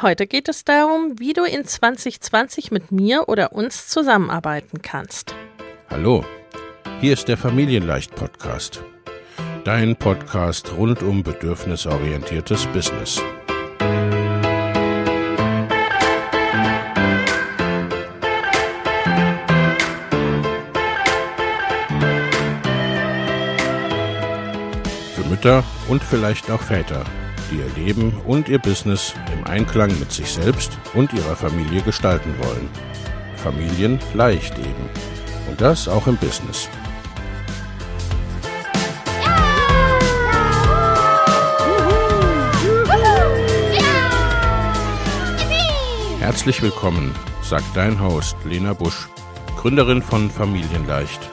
Heute geht es darum, wie du in 2020 mit mir oder uns zusammenarbeiten kannst. Hallo, hier ist der Familienleicht Podcast. Dein Podcast rund um bedürfnisorientiertes Business. Für Mütter und vielleicht auch Väter die ihr Leben und ihr Business im Einklang mit sich selbst und ihrer Familie gestalten wollen. Familien leicht eben. Und das auch im Business. Herzlich willkommen, sagt dein Host Lena Busch, Gründerin von Familienleicht.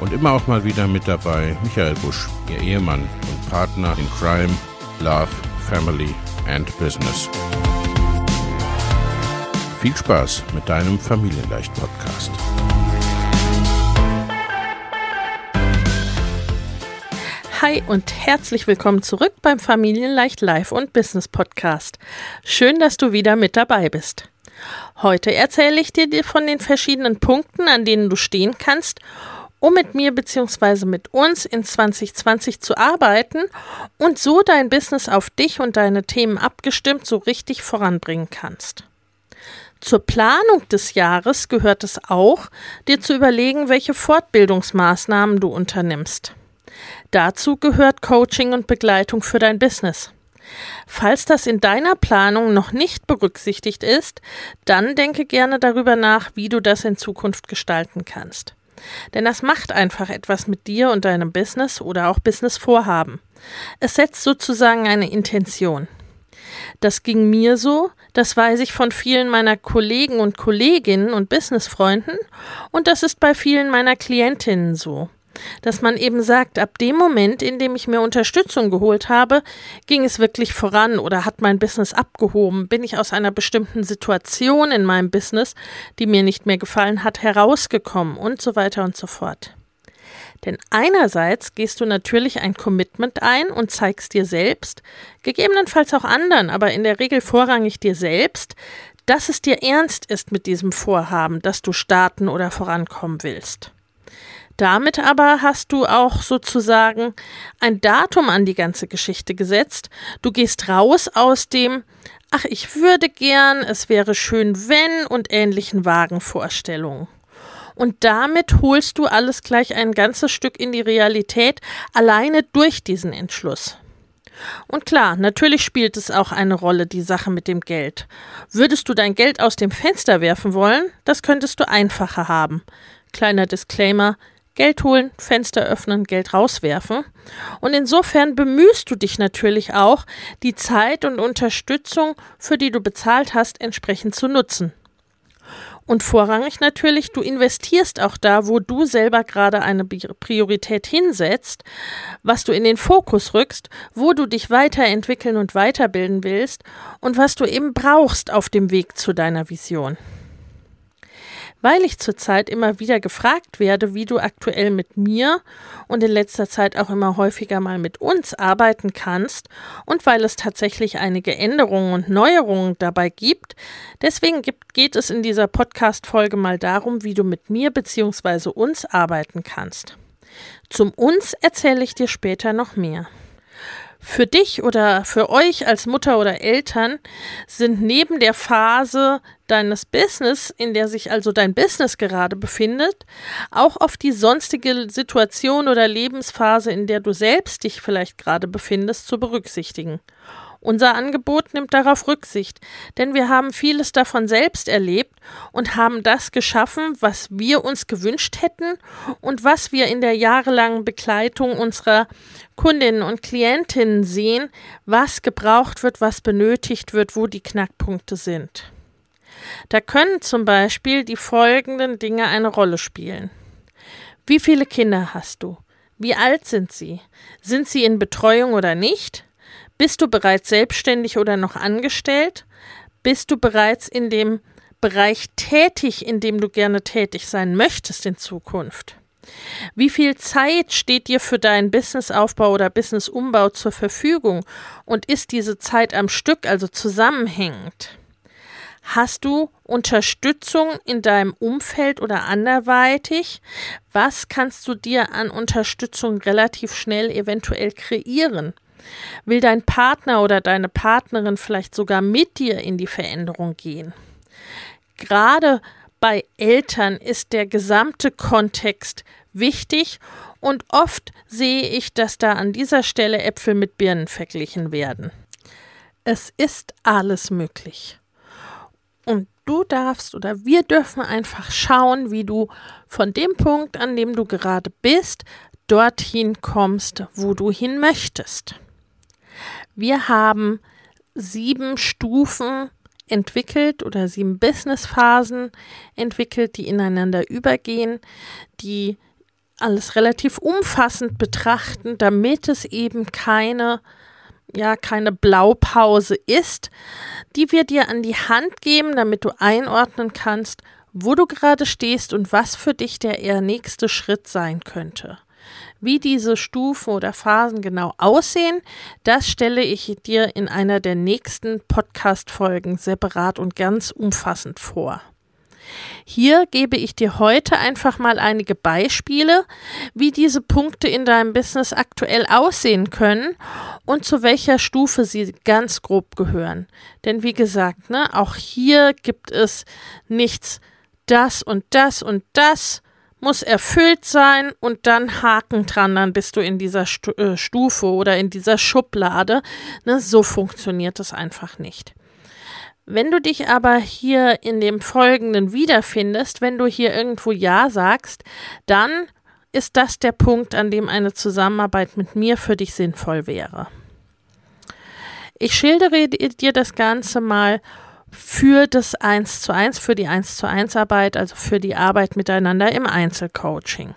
Und immer auch mal wieder mit dabei Michael Busch, ihr Ehemann und Partner in Crime Love, Family and Business. Viel Spaß mit deinem Familienleicht-Podcast. Hi und herzlich willkommen zurück beim Familienleicht Live und Business Podcast. Schön, dass du wieder mit dabei bist. Heute erzähle ich dir von den verschiedenen Punkten, an denen du stehen kannst um mit mir bzw. mit uns in 2020 zu arbeiten und so dein Business auf dich und deine Themen abgestimmt so richtig voranbringen kannst. Zur Planung des Jahres gehört es auch, dir zu überlegen, welche Fortbildungsmaßnahmen du unternimmst. Dazu gehört Coaching und Begleitung für dein Business. Falls das in deiner Planung noch nicht berücksichtigt ist, dann denke gerne darüber nach, wie du das in Zukunft gestalten kannst. Denn das macht einfach etwas mit dir und deinem Business oder auch Businessvorhaben. Es setzt sozusagen eine Intention. Das ging mir so, das weiß ich von vielen meiner Kollegen und Kolleginnen und Businessfreunden und das ist bei vielen meiner Klientinnen so dass man eben sagt, ab dem Moment, in dem ich mir Unterstützung geholt habe, ging es wirklich voran oder hat mein Business abgehoben, bin ich aus einer bestimmten Situation in meinem Business, die mir nicht mehr gefallen hat, herausgekommen und so weiter und so fort. Denn einerseits gehst du natürlich ein Commitment ein und zeigst dir selbst, gegebenenfalls auch anderen, aber in der Regel vorrangig dir selbst, dass es dir ernst ist mit diesem Vorhaben, dass du starten oder vorankommen willst. Damit aber hast du auch sozusagen ein Datum an die ganze Geschichte gesetzt. Du gehst raus aus dem Ach, ich würde gern, es wäre schön, wenn und ähnlichen Wagenvorstellungen. Und damit holst du alles gleich ein ganzes Stück in die Realität, alleine durch diesen Entschluss. Und klar, natürlich spielt es auch eine Rolle, die Sache mit dem Geld. Würdest du dein Geld aus dem Fenster werfen wollen, das könntest du einfacher haben. Kleiner Disclaimer, Geld holen, Fenster öffnen, Geld rauswerfen. Und insofern bemühst du dich natürlich auch, die Zeit und Unterstützung, für die du bezahlt hast, entsprechend zu nutzen. Und vorrangig natürlich, du investierst auch da, wo du selber gerade eine Priorität hinsetzt, was du in den Fokus rückst, wo du dich weiterentwickeln und weiterbilden willst und was du eben brauchst auf dem Weg zu deiner Vision. Weil ich zurzeit immer wieder gefragt werde, wie du aktuell mit mir und in letzter Zeit auch immer häufiger mal mit uns arbeiten kannst und weil es tatsächlich einige Änderungen und Neuerungen dabei gibt, deswegen gibt, geht es in dieser Podcast-Folge mal darum, wie du mit mir bzw. uns arbeiten kannst. Zum uns erzähle ich dir später noch mehr. Für dich oder für euch als Mutter oder Eltern sind neben der Phase deines Business, in der sich also dein Business gerade befindet, auch auf die sonstige Situation oder Lebensphase, in der du selbst dich vielleicht gerade befindest, zu berücksichtigen. Unser Angebot nimmt darauf Rücksicht, denn wir haben vieles davon selbst erlebt und haben das geschaffen, was wir uns gewünscht hätten und was wir in der jahrelangen Begleitung unserer Kundinnen und Klientinnen sehen, was gebraucht wird, was benötigt wird, wo die Knackpunkte sind. Da können zum Beispiel die folgenden Dinge eine Rolle spielen. Wie viele Kinder hast du? Wie alt sind sie? Sind sie in Betreuung oder nicht? Bist du bereits selbstständig oder noch angestellt? Bist du bereits in dem Bereich tätig, in dem du gerne tätig sein möchtest in Zukunft? Wie viel Zeit steht dir für deinen Businessaufbau oder Businessaufbau zur Verfügung und ist diese Zeit am Stück, also zusammenhängend? Hast du Unterstützung in deinem Umfeld oder anderweitig? Was kannst du dir an Unterstützung relativ schnell eventuell kreieren? Will dein Partner oder deine Partnerin vielleicht sogar mit dir in die Veränderung gehen? Gerade bei Eltern ist der gesamte Kontext wichtig und oft sehe ich, dass da an dieser Stelle Äpfel mit Birnen verglichen werden. Es ist alles möglich. Und du darfst oder wir dürfen einfach schauen, wie du von dem Punkt, an dem du gerade bist, dorthin kommst, wo du hin möchtest. Wir haben sieben Stufen entwickelt oder sieben Businessphasen entwickelt, die ineinander übergehen, die alles relativ umfassend betrachten, damit es eben keine ja keine Blaupause ist, die wir dir an die Hand geben, damit du einordnen kannst, wo du gerade stehst und was für dich der eher nächste Schritt sein könnte. Wie diese Stufen oder Phasen genau aussehen, das stelle ich dir in einer der nächsten Podcast-Folgen separat und ganz umfassend vor. Hier gebe ich dir heute einfach mal einige Beispiele, wie diese Punkte in deinem Business aktuell aussehen können und zu welcher Stufe sie ganz grob gehören. Denn wie gesagt, ne, auch hier gibt es nichts das und das und das, muss erfüllt sein und dann Haken dran, dann bist du in dieser äh, Stufe oder in dieser Schublade. Ne, so funktioniert es einfach nicht. Wenn du dich aber hier in dem Folgenden wiederfindest, wenn du hier irgendwo Ja sagst, dann ist das der Punkt, an dem eine Zusammenarbeit mit mir für dich sinnvoll wäre. Ich schildere dir das Ganze mal für das 1 zu 1, für die 1 zu 1 Arbeit, also für die Arbeit miteinander im Einzelcoaching.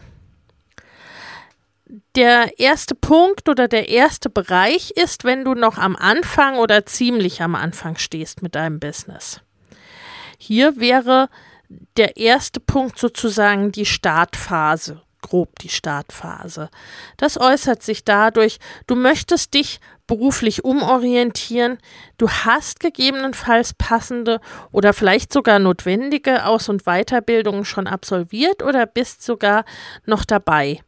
Der erste Punkt oder der erste Bereich ist, wenn du noch am Anfang oder ziemlich am Anfang stehst mit deinem Business. Hier wäre der erste Punkt sozusagen die Startphase grob die Startphase. Das äußert sich dadurch, du möchtest dich beruflich umorientieren, du hast gegebenenfalls passende oder vielleicht sogar notwendige Aus- und Weiterbildungen schon absolviert oder bist sogar noch dabei.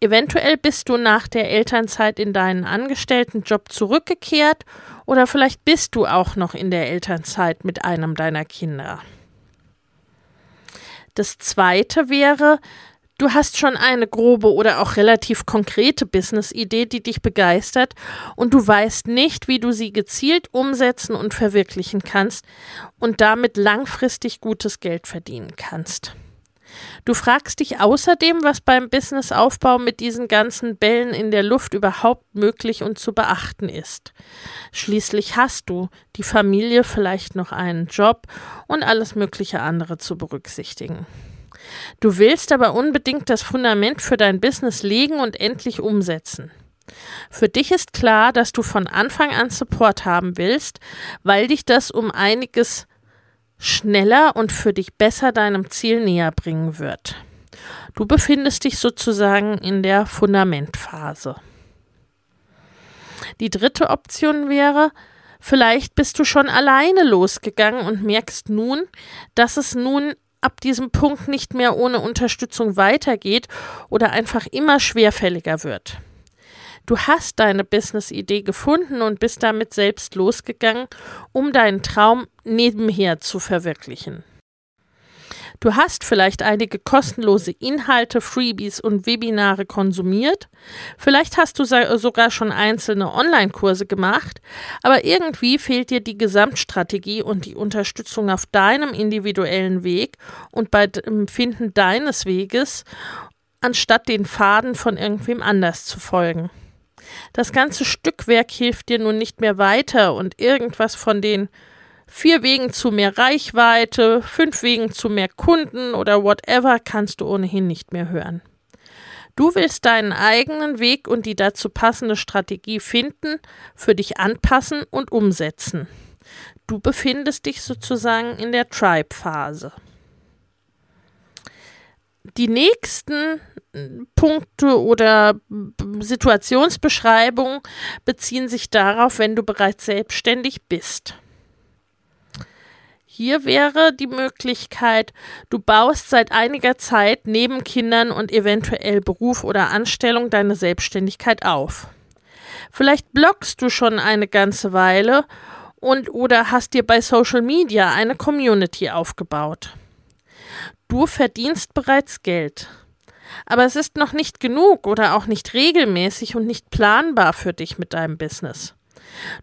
Eventuell bist du nach der Elternzeit in deinen Angestelltenjob zurückgekehrt oder vielleicht bist du auch noch in der Elternzeit mit einem deiner Kinder. Das zweite wäre, Du hast schon eine grobe oder auch relativ konkrete Business-Idee, die dich begeistert und du weißt nicht, wie du sie gezielt umsetzen und verwirklichen kannst und damit langfristig gutes Geld verdienen kannst. Du fragst dich außerdem, was beim Businessaufbau mit diesen ganzen Bällen in der Luft überhaupt möglich und zu beachten ist. Schließlich hast du die Familie, vielleicht noch einen Job und alles mögliche andere zu berücksichtigen. Du willst aber unbedingt das Fundament für dein Business legen und endlich umsetzen. Für dich ist klar, dass du von Anfang an Support haben willst, weil dich das um einiges schneller und für dich besser deinem Ziel näher bringen wird. Du befindest dich sozusagen in der Fundamentphase. Die dritte Option wäre, vielleicht bist du schon alleine losgegangen und merkst nun, dass es nun ab diesem Punkt nicht mehr ohne Unterstützung weitergeht oder einfach immer schwerfälliger wird. Du hast deine Business-Idee gefunden und bist damit selbst losgegangen, um deinen Traum nebenher zu verwirklichen. Du hast vielleicht einige kostenlose Inhalte, Freebies und Webinare konsumiert. Vielleicht hast du sogar schon einzelne Online-Kurse gemacht, aber irgendwie fehlt dir die Gesamtstrategie und die Unterstützung auf deinem individuellen Weg und beim Finden deines Weges, anstatt den Faden von irgendwem anders zu folgen. Das ganze Stückwerk hilft dir nun nicht mehr weiter und irgendwas von den vier Wegen zu mehr Reichweite, fünf Wegen zu mehr Kunden oder whatever kannst du ohnehin nicht mehr hören. Du willst deinen eigenen Weg und die dazu passende Strategie finden, für dich anpassen und umsetzen. Du befindest dich sozusagen in der Tribe-Phase. die nächsten Punkte oder Situationsbeschreibungen beziehen sich darauf, wenn du bereits selbstständig bist. Hier wäre die Möglichkeit, du baust seit einiger Zeit neben Kindern und eventuell Beruf oder Anstellung deine Selbstständigkeit auf. Vielleicht bloggst du schon eine ganze Weile und oder hast dir bei Social Media eine Community aufgebaut. Du verdienst bereits Geld. Aber es ist noch nicht genug oder auch nicht regelmäßig und nicht planbar für dich mit deinem Business.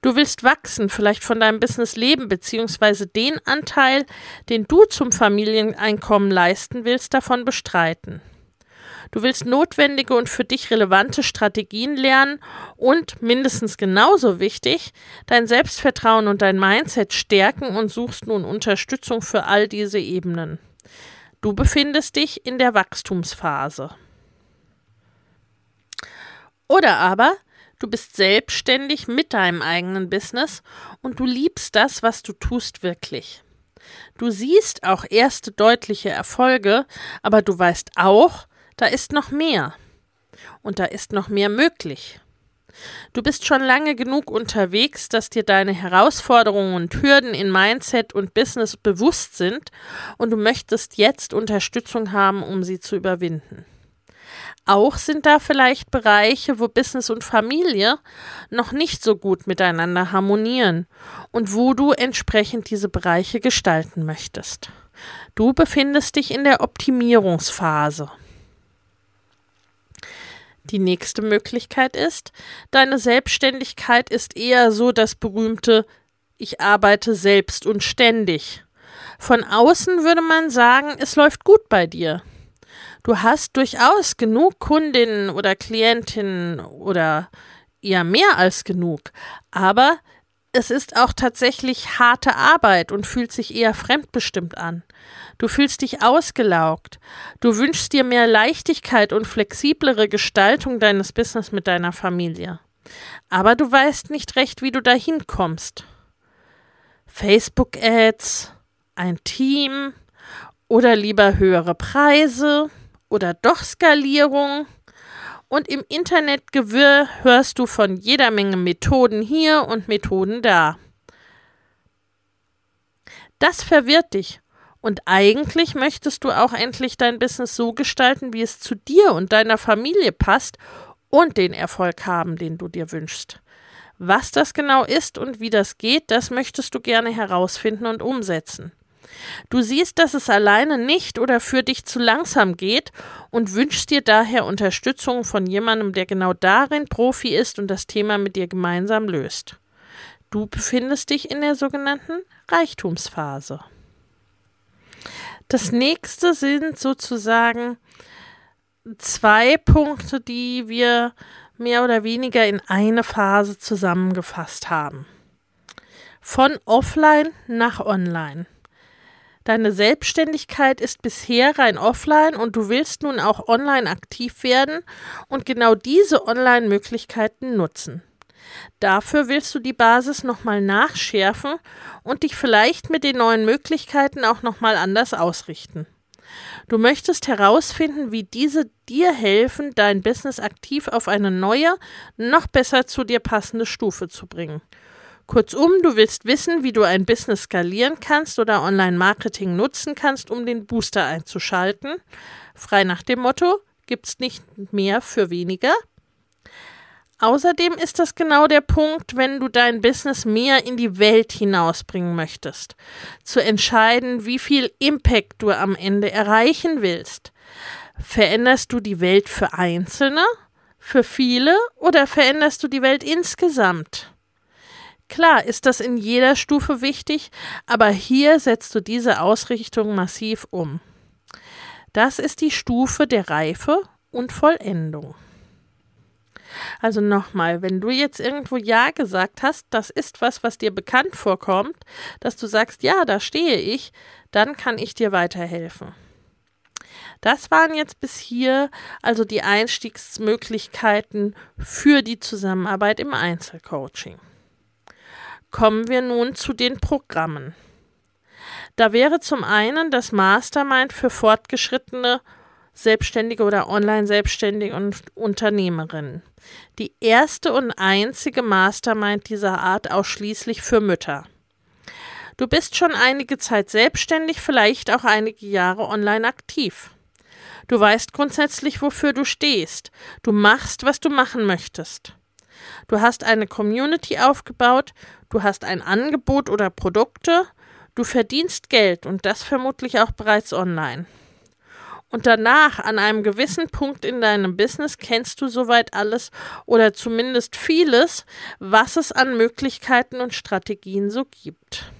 Du willst wachsen, vielleicht von deinem Business leben, beziehungsweise den Anteil, den du zum Familieneinkommen leisten willst, davon bestreiten. Du willst notwendige und für dich relevante Strategien lernen und, mindestens genauso wichtig, dein Selbstvertrauen und dein Mindset stärken und suchst nun Unterstützung für all diese Ebenen. Du befindest dich in der Wachstumsphase. Oder aber Du bist selbstständig mit deinem eigenen Business und du liebst das, was du tust, wirklich. Du siehst auch erste deutliche Erfolge, aber du weißt auch, da ist noch mehr. Und da ist noch mehr möglich. Du bist schon lange genug unterwegs, dass dir deine Herausforderungen und Hürden in Mindset und Business bewusst sind und du möchtest jetzt Unterstützung haben, um sie zu überwinden. Auch sind da vielleicht Bereiche, wo Business und Familie noch nicht so gut miteinander harmonieren und wo du entsprechend diese Bereiche gestalten möchtest. Du befindest dich in der Optimierungsphase. Die nächste Möglichkeit ist, deine Selbstständigkeit ist eher so das berühmte Ich arbeite selbst und ständig. Von außen würde man sagen, es läuft gut bei dir. Du hast durchaus genug Kundinnen oder Klientinnen oder eher mehr als genug, aber es ist auch tatsächlich harte Arbeit und fühlt sich eher fremdbestimmt an. Du fühlst dich ausgelaugt. Du wünschst dir mehr Leichtigkeit und flexiblere Gestaltung deines Business mit deiner Familie. Aber du weißt nicht recht, wie du dahin kommst. Facebook-Ads, ein Team oder lieber höhere Preise oder doch Skalierung. Und im Internetgewirr hörst du von jeder Menge Methoden hier und Methoden da. Das verwirrt dich. Und eigentlich möchtest du auch endlich dein Business so gestalten, wie es zu dir und deiner Familie passt und den Erfolg haben, den du dir wünschst. Was das genau ist und wie das geht, das möchtest du gerne herausfinden und umsetzen. Du siehst, dass es alleine nicht oder für dich zu langsam geht und wünschst dir daher Unterstützung von jemandem, der genau darin Profi ist und das Thema mit dir gemeinsam löst. Du befindest dich in der sogenannten Reichtumsphase. Das nächste sind sozusagen zwei Punkte, die wir mehr oder weniger in eine Phase zusammengefasst haben. Von offline nach online. Deine Selbstständigkeit ist bisher rein offline und du willst nun auch online aktiv werden und genau diese Online-Möglichkeiten nutzen. Dafür willst du die Basis nochmal nachschärfen und dich vielleicht mit den neuen Möglichkeiten auch nochmal anders ausrichten. Du möchtest herausfinden, wie diese dir helfen, dein Business aktiv auf eine neue, noch besser zu dir passende Stufe zu bringen. Kurzum, du willst wissen, wie du ein Business skalieren kannst oder Online-Marketing nutzen kannst, um den Booster einzuschalten. Frei nach dem Motto, gibt's nicht mehr für weniger. Außerdem ist das genau der Punkt, wenn du dein Business mehr in die Welt hinausbringen möchtest. Zu entscheiden, wie viel Impact du am Ende erreichen willst. Veränderst du die Welt für Einzelne, für viele oder veränderst du die Welt insgesamt? Klar ist das in jeder Stufe wichtig, aber hier setzt du diese Ausrichtung massiv um. Das ist die Stufe der Reife und Vollendung. Also nochmal, wenn du jetzt irgendwo Ja gesagt hast, das ist was, was dir bekannt vorkommt, dass du sagst, ja, da stehe ich, dann kann ich dir weiterhelfen. Das waren jetzt bis hier also die Einstiegsmöglichkeiten für die Zusammenarbeit im Einzelcoaching. Kommen wir nun zu den Programmen. Da wäre zum einen das Mastermind für Fortgeschrittene Selbstständige oder Online-Selbstständige und Unternehmerinnen. Die erste und einzige Mastermind dieser Art ausschließlich für Mütter. Du bist schon einige Zeit selbstständig, vielleicht auch einige Jahre online aktiv. Du weißt grundsätzlich, wofür du stehst. Du machst, was du machen möchtest. Du hast eine Community aufgebaut, du hast ein Angebot oder Produkte, du verdienst Geld und das vermutlich auch bereits online. Und danach, an einem gewissen Punkt in deinem Business, kennst du soweit alles oder zumindest vieles, was es an Möglichkeiten und Strategien so gibt.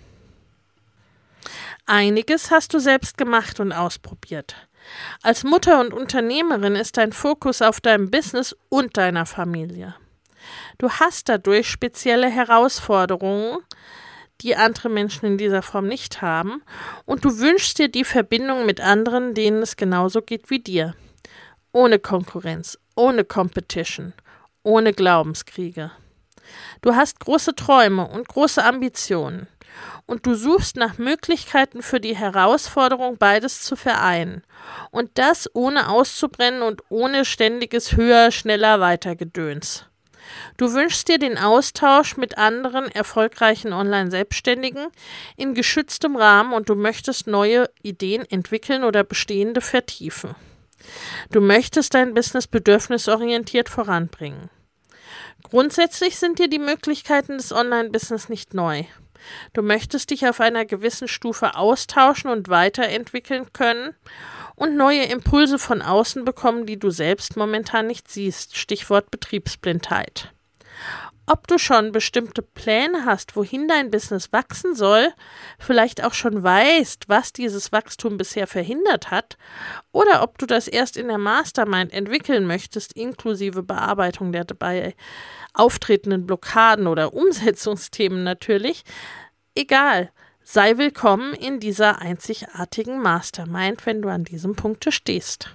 Einiges hast du selbst gemacht und ausprobiert. Als Mutter und Unternehmerin ist dein Fokus auf deinem Business und deiner Familie. Du hast dadurch spezielle Herausforderungen, die andere Menschen in dieser Form nicht haben, und du wünschst dir die Verbindung mit anderen, denen es genauso geht wie dir. Ohne Konkurrenz, ohne Competition, ohne Glaubenskriege. Du hast große Träume und große Ambitionen und du suchst nach Möglichkeiten für die Herausforderung, beides zu vereinen. Und das ohne auszubrennen und ohne ständiges höher, schneller, weiter Gedöns. Du wünschst dir den Austausch mit anderen erfolgreichen Online-Selbstständigen in geschütztem Rahmen und du möchtest neue Ideen entwickeln oder bestehende vertiefen. Du möchtest dein Business bedürfnisorientiert voranbringen. Grundsätzlich sind dir die Möglichkeiten des Online-Business nicht neu. Du möchtest dich auf einer gewissen Stufe austauschen und weiterentwickeln können und neue Impulse von außen bekommen, die du selbst momentan nicht siehst. Stichwort Betriebsblindheit. Ob du schon bestimmte Pläne hast, wohin dein Business wachsen soll, vielleicht auch schon weißt, was dieses Wachstum bisher verhindert hat, oder ob du das erst in der Mastermind entwickeln möchtest, inklusive Bearbeitung der dabei auftretenden Blockaden oder Umsetzungsthemen natürlich, egal, sei willkommen in dieser einzigartigen Mastermind, wenn du an diesem Punkte stehst.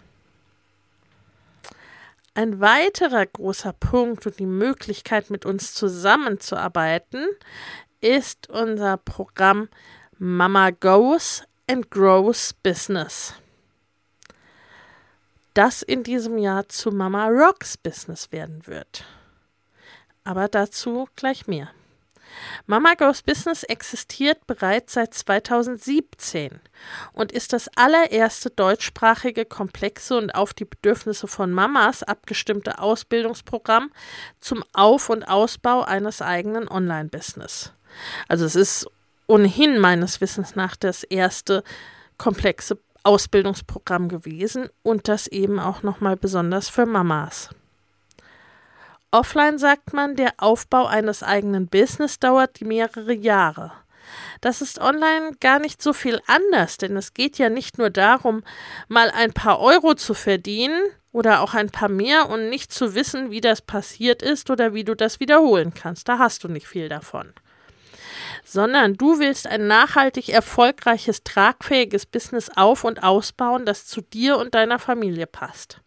Ein weiterer großer Punkt und die Möglichkeit, mit uns zusammenzuarbeiten, ist unser Programm Mama Goes and Grows Business. Das in diesem Jahr zu Mama Rocks Business werden wird. Aber dazu gleich mehr. Mama Goes Business existiert bereits seit 2017 und ist das allererste deutschsprachige, komplexe und auf die Bedürfnisse von Mamas abgestimmte Ausbildungsprogramm zum Auf- und Ausbau eines eigenen Online-Business. Also es ist ohnehin meines Wissens nach das erste komplexe Ausbildungsprogramm gewesen und das eben auch nochmal besonders für Mamas. Offline sagt man, der Aufbau eines eigenen Business dauert mehrere Jahre. Das ist online gar nicht so viel anders, denn es geht ja nicht nur darum, mal ein paar Euro zu verdienen oder auch ein paar mehr und nicht zu wissen, wie das passiert ist oder wie du das wiederholen kannst. Da hast du nicht viel davon. Sondern du willst ein nachhaltig erfolgreiches, tragfähiges Business auf und ausbauen, das zu dir und deiner Familie passt.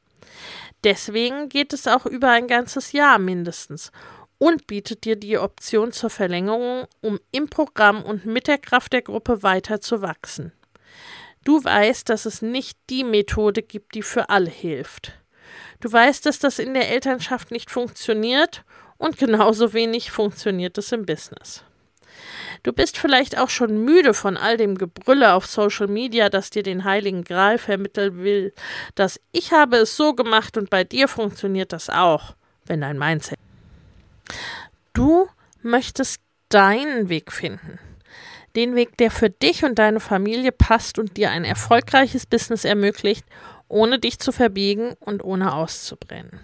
Deswegen geht es auch über ein ganzes Jahr mindestens und bietet dir die Option zur Verlängerung, um im Programm und mit der Kraft der Gruppe weiter zu wachsen. Du weißt, dass es nicht die Methode gibt, die für alle hilft. Du weißt, dass das in der Elternschaft nicht funktioniert und genauso wenig funktioniert es im Business. Du bist vielleicht auch schon müde von all dem Gebrülle auf Social Media, das dir den heiligen Gral vermitteln will, dass ich habe es so gemacht und bei dir funktioniert das auch, wenn dein Mindset. Du möchtest deinen Weg finden. Den Weg, der für dich und deine Familie passt und dir ein erfolgreiches Business ermöglicht, ohne dich zu verbiegen und ohne auszubrennen.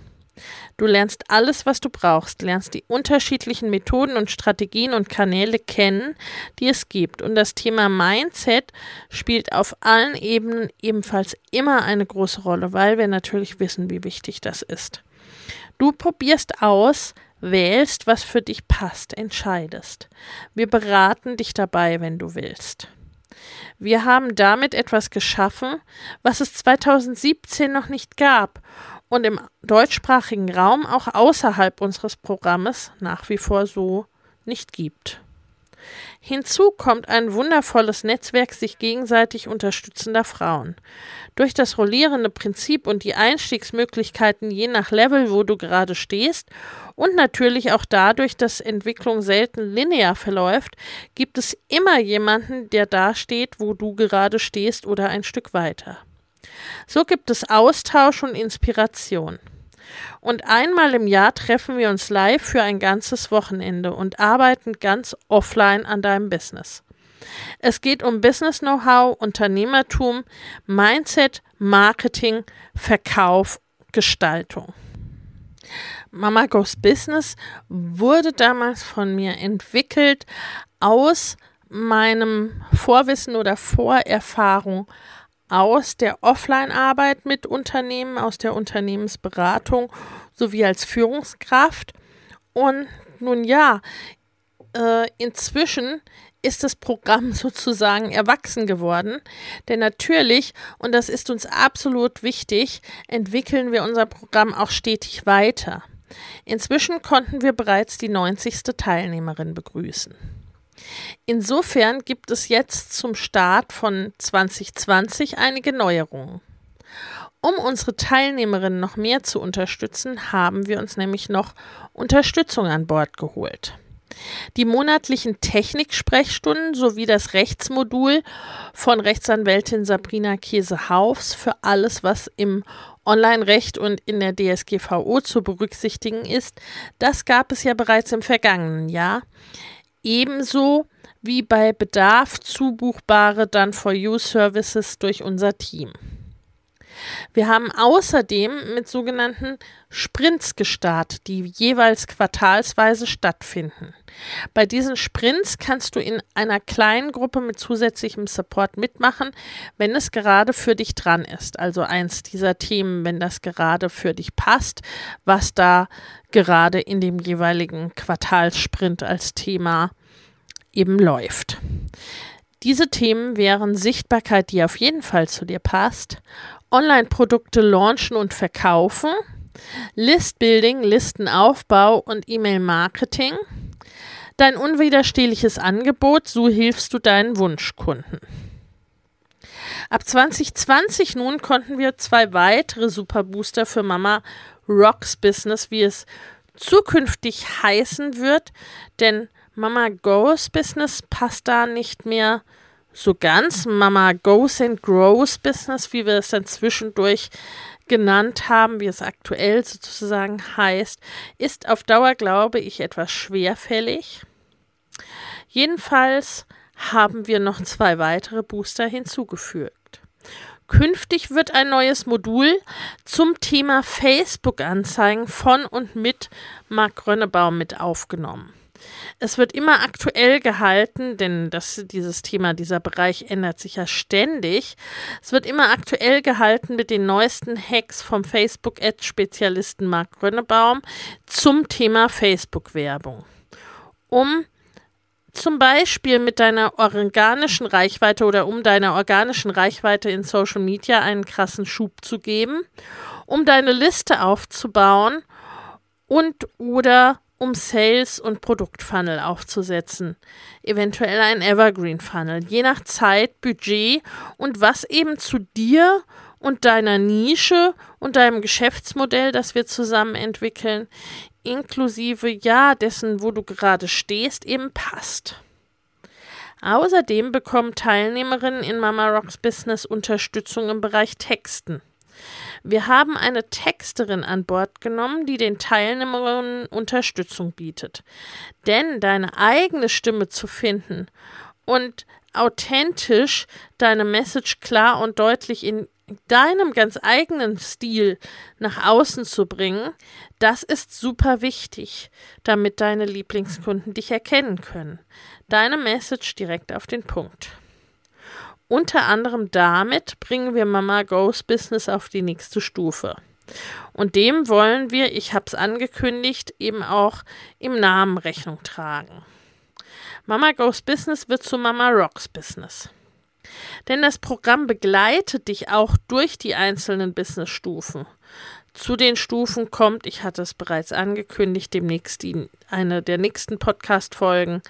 Du lernst alles, was du brauchst, lernst die unterschiedlichen Methoden und Strategien und Kanäle kennen, die es gibt. Und das Thema Mindset spielt auf allen Ebenen ebenfalls immer eine große Rolle, weil wir natürlich wissen, wie wichtig das ist. Du probierst aus, wählst, was für dich passt, entscheidest. Wir beraten dich dabei, wenn du willst. Wir haben damit etwas geschaffen, was es 2017 noch nicht gab und im deutschsprachigen Raum auch außerhalb unseres Programmes nach wie vor so nicht gibt. Hinzu kommt ein wundervolles Netzwerk sich gegenseitig unterstützender Frauen. Durch das rollierende Prinzip und die Einstiegsmöglichkeiten je nach Level, wo du gerade stehst, und natürlich auch dadurch, dass Entwicklung selten linear verläuft, gibt es immer jemanden, der da steht, wo du gerade stehst oder ein Stück weiter. So gibt es Austausch und Inspiration. Und einmal im Jahr treffen wir uns live für ein ganzes Wochenende und arbeiten ganz offline an deinem Business. Es geht um Business Know-how, Unternehmertum, Mindset, Marketing, Verkauf, Gestaltung. Mama Goes Business wurde damals von mir entwickelt aus meinem Vorwissen oder Vorerfahrung aus der Offline-Arbeit mit Unternehmen, aus der Unternehmensberatung sowie als Führungskraft. Und nun ja, äh, inzwischen ist das Programm sozusagen erwachsen geworden. Denn natürlich, und das ist uns absolut wichtig, entwickeln wir unser Programm auch stetig weiter. Inzwischen konnten wir bereits die 90. Teilnehmerin begrüßen. Insofern gibt es jetzt zum Start von 2020 einige Neuerungen. Um unsere Teilnehmerinnen noch mehr zu unterstützen, haben wir uns nämlich noch Unterstützung an Bord geholt. Die monatlichen Techniksprechstunden sowie das Rechtsmodul von Rechtsanwältin Sabrina Käse-Haufs für alles, was im Online-Recht und in der DSGVO zu berücksichtigen ist, das gab es ja bereits im vergangenen Jahr ebenso wie bei Bedarf zubuchbare Done-for-You-Services durch unser Team. Wir haben außerdem mit sogenannten Sprints gestartet, die jeweils quartalsweise stattfinden. Bei diesen Sprints kannst du in einer kleinen Gruppe mit zusätzlichem Support mitmachen, wenn es gerade für dich dran ist. Also eins dieser Themen, wenn das gerade für dich passt, was da gerade in dem jeweiligen Quartalssprint als Thema eben läuft. Diese Themen wären Sichtbarkeit, die auf jeden Fall zu dir passt, Online-Produkte launchen und verkaufen, Listbuilding, Listenaufbau und E-Mail-Marketing, dein unwiderstehliches Angebot, so hilfst du deinen Wunschkunden. Ab 2020 nun konnten wir zwei weitere Superbooster für Mama Rocks Business, wie es zukünftig heißen wird, denn Mama Goes Business passt da nicht mehr so ganz. Mama Goes and Grows Business, wie wir es dann zwischendurch genannt haben, wie es aktuell sozusagen heißt, ist auf Dauer, glaube ich, etwas schwerfällig. Jedenfalls haben wir noch zwei weitere Booster hinzugefügt. Künftig wird ein neues Modul zum Thema Facebook-Anzeigen von und mit Marc Grönnebaum mit aufgenommen. Es wird immer aktuell gehalten, denn das, dieses Thema, dieser Bereich ändert sich ja ständig. Es wird immer aktuell gehalten mit den neuesten Hacks vom Facebook-Ad-Spezialisten Marc Grönnebaum zum Thema Facebook-Werbung. Um zum Beispiel mit deiner organischen Reichweite oder um deiner organischen Reichweite in Social Media einen krassen Schub zu geben, um deine Liste aufzubauen und oder um Sales- und Produktfunnel aufzusetzen. Eventuell ein Evergreen-Funnel, je nach Zeit, Budget und was eben zu dir und deiner Nische und deinem Geschäftsmodell, das wir zusammen entwickeln, inklusive ja dessen, wo du gerade stehst, eben passt. Außerdem bekommen Teilnehmerinnen in Mama Rocks Business Unterstützung im Bereich Texten. Wir haben eine Texterin an Bord genommen, die den Teilnehmerinnen Unterstützung bietet. Denn deine eigene Stimme zu finden und authentisch deine Message klar und deutlich in deinem ganz eigenen Stil nach außen zu bringen, das ist super wichtig, damit deine Lieblingskunden dich erkennen können. Deine Message direkt auf den Punkt. Unter anderem damit bringen wir Mama Goes Business auf die nächste Stufe. Und dem wollen wir, ich habe es angekündigt, eben auch im Namen Rechnung tragen. Mama Goes Business wird zu Mama Rocks Business. Denn das Programm begleitet dich auch durch die einzelnen Business-Stufen. Zu den Stufen kommt, ich hatte es bereits angekündigt, demnächst die, eine der nächsten Podcast-Folgen,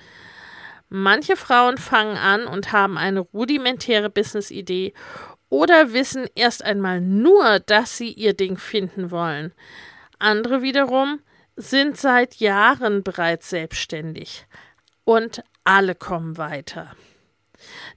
Manche Frauen fangen an und haben eine rudimentäre Business-Idee oder wissen erst einmal nur, dass sie ihr Ding finden wollen. Andere wiederum sind seit Jahren bereits selbstständig und alle kommen weiter.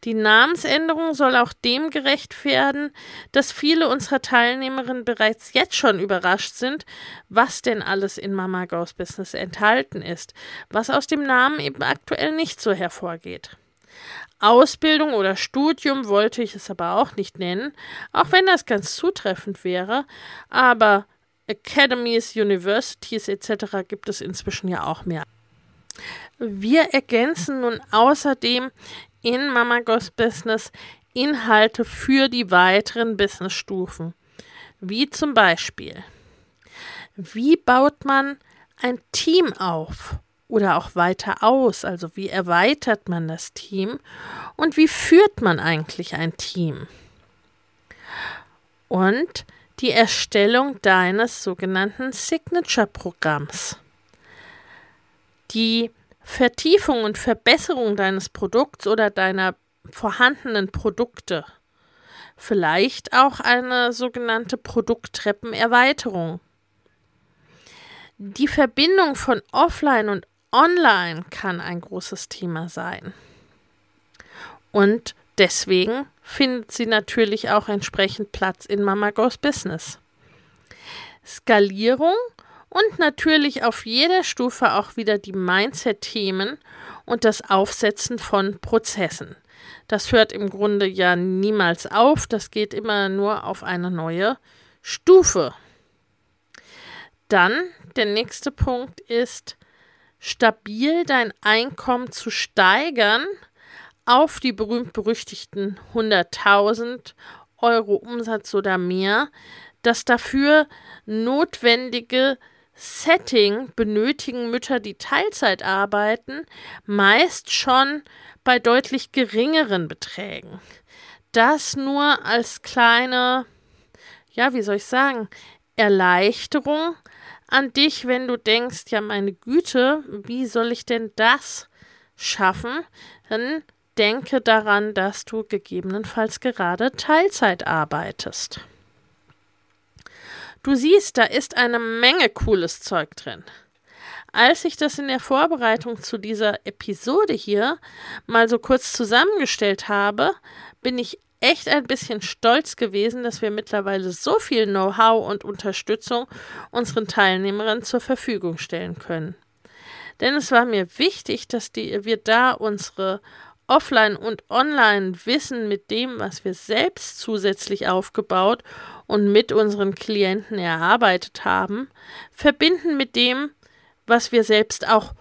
Die Namensänderung soll auch dem gerecht werden, dass viele unserer Teilnehmerinnen bereits jetzt schon überrascht sind, was denn alles in Mama Goes Business enthalten ist, was aus dem Namen eben aktuell nicht so hervorgeht. Ausbildung oder Studium wollte ich es aber auch nicht nennen, auch wenn das ganz zutreffend wäre, aber Academies, Universities etc. gibt es inzwischen ja auch mehr. Wir ergänzen nun außerdem in Mama Goes Business Inhalte für die weiteren Businessstufen. Wie zum Beispiel, wie baut man ein Team auf oder auch weiter aus? Also wie erweitert man das Team und wie führt man eigentlich ein Team? Und die Erstellung deines sogenannten Signature-Programms. Die Vertiefung und Verbesserung deines Produkts oder deiner vorhandenen Produkte. Vielleicht auch eine sogenannte Produkttreppenerweiterung. Die Verbindung von Offline und Online kann ein großes Thema sein. Und deswegen findet sie natürlich auch entsprechend Platz in Mama Goes Business. Skalierung und natürlich auf jeder Stufe auch wieder die Mindset-Themen und das Aufsetzen von Prozessen. Das hört im Grunde ja niemals auf, das geht immer nur auf eine neue Stufe. Dann der nächste Punkt ist, stabil dein Einkommen zu steigern auf die berühmt-berüchtigten 100.000 Euro Umsatz oder mehr, das dafür notwendige Setting benötigen Mütter, die Teilzeit arbeiten, meist schon bei deutlich geringeren Beträgen. Das nur als kleine, ja, wie soll ich sagen, Erleichterung an dich, wenn du denkst, ja, meine Güte, wie soll ich denn das schaffen? Dann denke daran, dass du gegebenenfalls gerade Teilzeit arbeitest. Du siehst, da ist eine Menge cooles Zeug drin. Als ich das in der Vorbereitung zu dieser Episode hier mal so kurz zusammengestellt habe, bin ich echt ein bisschen stolz gewesen, dass wir mittlerweile so viel Know-how und Unterstützung unseren Teilnehmerinnen zur Verfügung stellen können. Denn es war mir wichtig, dass die, wir da unsere Offline- und Online-Wissen mit dem, was wir selbst zusätzlich aufgebaut und mit unseren Klienten erarbeitet haben, verbinden mit dem, was wir selbst auch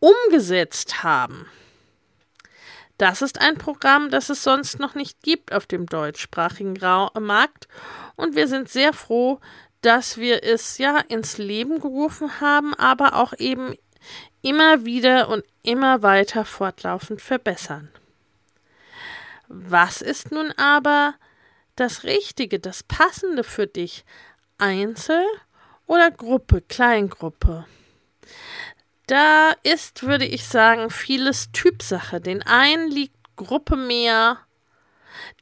umgesetzt haben. Das ist ein Programm, das es sonst noch nicht gibt auf dem deutschsprachigen Markt und wir sind sehr froh, dass wir es ja ins Leben gerufen haben, aber auch eben immer wieder und immer weiter fortlaufend verbessern. Was ist nun aber das Richtige, das Passende für dich? Einzel oder Gruppe, Kleingruppe? Da ist, würde ich sagen, vieles Typsache. Den einen liegt Gruppe mehr.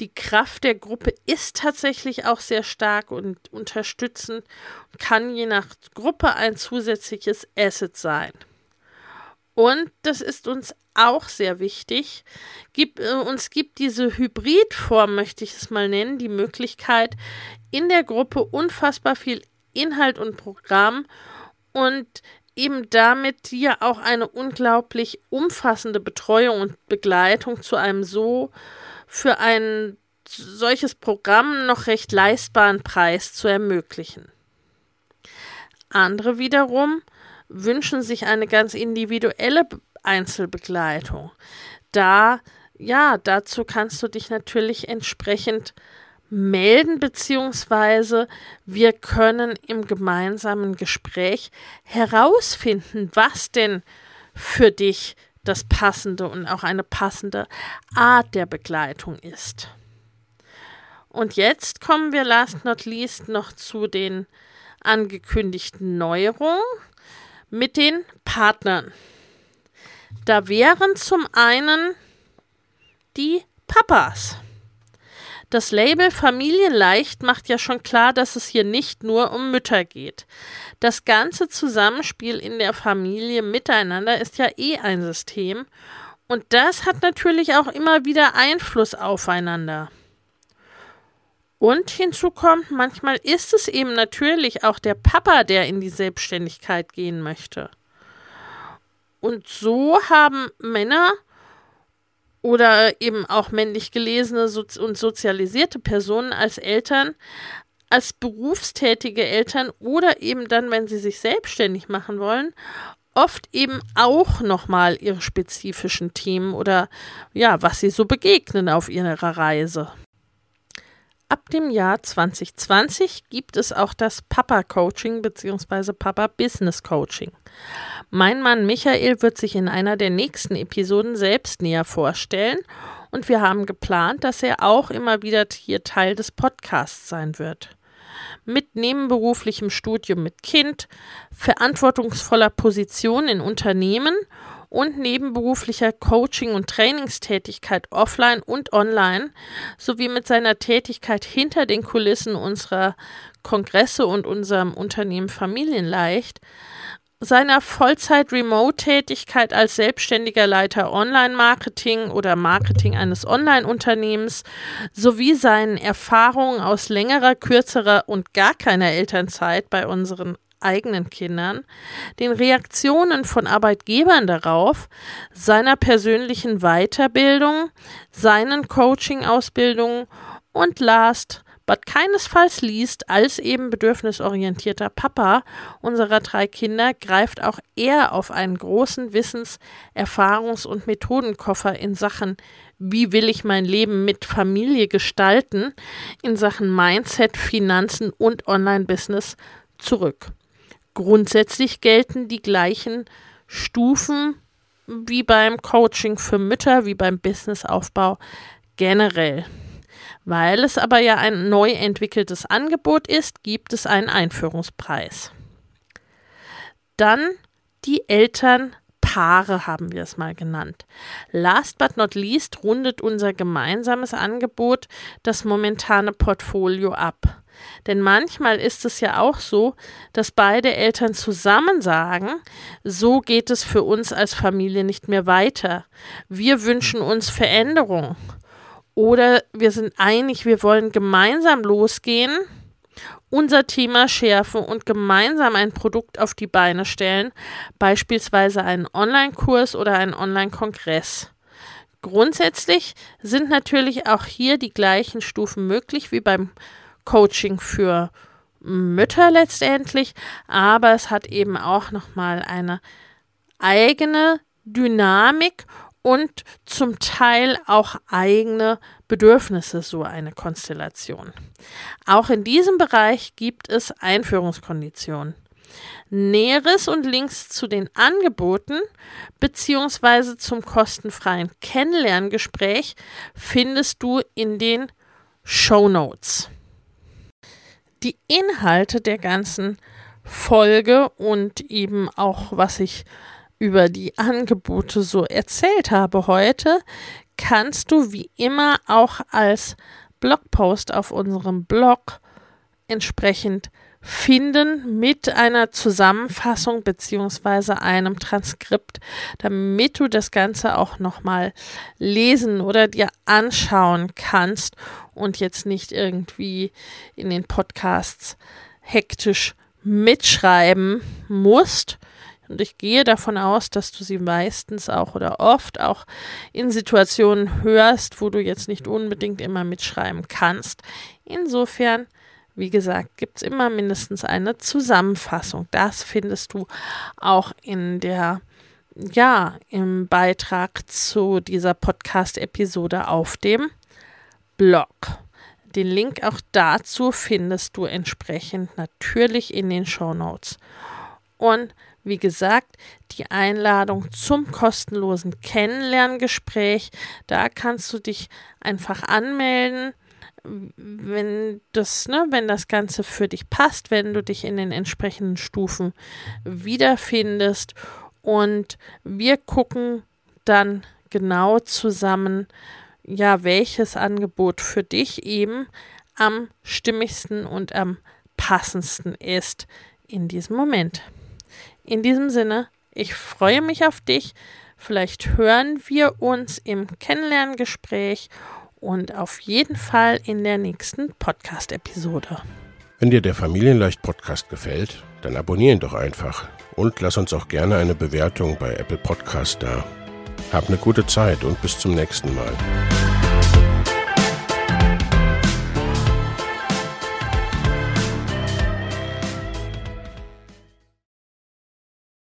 Die Kraft der Gruppe ist tatsächlich auch sehr stark und unterstützend, kann je nach Gruppe ein zusätzliches Asset sein. Und das ist uns auch sehr wichtig. Gibt, äh, uns gibt diese Hybridform, möchte ich es mal nennen, die Möglichkeit, in der Gruppe unfassbar viel Inhalt und Programm und eben damit dir auch eine unglaublich umfassende Betreuung und Begleitung zu einem so für ein solches Programm noch recht leistbaren Preis zu ermöglichen. Andere wiederum wünschen sich eine ganz individuelle Einzelbegleitung. Da, ja, dazu kannst du dich natürlich entsprechend melden, beziehungsweise wir können im gemeinsamen Gespräch herausfinden, was denn für dich das passende und auch eine passende Art der Begleitung ist. Und jetzt kommen wir last not least noch zu den angekündigten Neuerungen mit den Partnern. Da wären zum einen die Papas. Das Label Familienleicht macht ja schon klar, dass es hier nicht nur um Mütter geht. Das ganze Zusammenspiel in der Familie miteinander ist ja eh ein System und das hat natürlich auch immer wieder Einfluss aufeinander. Und hinzu kommt, manchmal ist es eben natürlich auch der Papa, der in die Selbstständigkeit gehen möchte. Und so haben Männer oder eben auch männlich gelesene und sozialisierte Personen als Eltern, als berufstätige Eltern oder eben dann, wenn sie sich selbstständig machen wollen, oft eben auch nochmal ihre spezifischen Themen oder ja, was sie so begegnen auf ihrer Reise. Ab dem Jahr 2020 gibt es auch das Papa-Coaching bzw. Papa-Business-Coaching. Mein Mann Michael wird sich in einer der nächsten Episoden selbst näher vorstellen und wir haben geplant, dass er auch immer wieder hier Teil des Podcasts sein wird. Mit nebenberuflichem Studium mit Kind, verantwortungsvoller Position in Unternehmen und nebenberuflicher Coaching- und Trainingstätigkeit offline und online sowie mit seiner Tätigkeit hinter den Kulissen unserer Kongresse und unserem Unternehmen Familienleicht, seiner Vollzeit-Remote-Tätigkeit als selbstständiger Leiter Online-Marketing oder Marketing eines Online-Unternehmens sowie seinen Erfahrungen aus längerer, kürzerer und gar keiner Elternzeit bei unseren eigenen Kindern, den Reaktionen von Arbeitgebern darauf, seiner persönlichen Weiterbildung, seinen Coaching-Ausbildungen und last but keinesfalls liest, als eben bedürfnisorientierter Papa unserer drei Kinder greift auch er auf einen großen Wissens-, Erfahrungs- und Methodenkoffer in Sachen wie will ich mein Leben mit Familie gestalten, in Sachen Mindset, Finanzen und Online-Business zurück. Grundsätzlich gelten die gleichen Stufen wie beim Coaching für Mütter, wie beim Businessaufbau generell. Weil es aber ja ein neu entwickeltes Angebot ist, gibt es einen Einführungspreis. Dann die Elternpaare haben wir es mal genannt. Last but not least rundet unser gemeinsames Angebot das momentane Portfolio ab. Denn manchmal ist es ja auch so, dass beide Eltern zusammen sagen, so geht es für uns als Familie nicht mehr weiter. Wir wünschen uns Veränderung. Oder wir sind einig, wir wollen gemeinsam losgehen, unser Thema schärfen und gemeinsam ein Produkt auf die Beine stellen, beispielsweise einen Online-Kurs oder einen Online-Kongress. Grundsätzlich sind natürlich auch hier die gleichen Stufen möglich wie beim Coaching für Mütter letztendlich, aber es hat eben auch nochmal eine eigene Dynamik und zum Teil auch eigene Bedürfnisse, so eine Konstellation. Auch in diesem Bereich gibt es Einführungskonditionen. Näheres und Links zu den Angeboten bzw. zum kostenfreien Kennenlerngespräch findest du in den Show Notes die Inhalte der ganzen Folge und eben auch, was ich über die Angebote so erzählt habe heute, kannst du wie immer auch als Blogpost auf unserem Blog entsprechend finden mit einer Zusammenfassung beziehungsweise einem Transkript, damit du das Ganze auch nochmal lesen oder dir anschauen kannst und jetzt nicht irgendwie in den Podcasts hektisch mitschreiben musst. Und ich gehe davon aus, dass du sie meistens auch oder oft auch in Situationen hörst, wo du jetzt nicht unbedingt immer mitschreiben kannst. Insofern wie gesagt, gibt es immer mindestens eine Zusammenfassung. Das findest du auch in der, ja, im Beitrag zu dieser Podcast-Episode auf dem Blog. Den Link auch dazu findest du entsprechend natürlich in den Show Notes. Und wie gesagt, die Einladung zum kostenlosen Kennenlerngespräch, da kannst du dich einfach anmelden wenn das, ne, wenn das Ganze für dich passt, wenn du dich in den entsprechenden Stufen wiederfindest und wir gucken dann genau zusammen, ja, welches Angebot für dich eben am stimmigsten und am passendsten ist in diesem Moment. In diesem Sinne, ich freue mich auf dich. Vielleicht hören wir uns im Kennenlerngespräch und auf jeden Fall in der nächsten Podcast-Episode. Wenn dir der Familienleicht Podcast gefällt, dann abonniere ihn doch einfach und lass uns auch gerne eine Bewertung bei Apple Podcast da. Hab eine gute Zeit und bis zum nächsten Mal.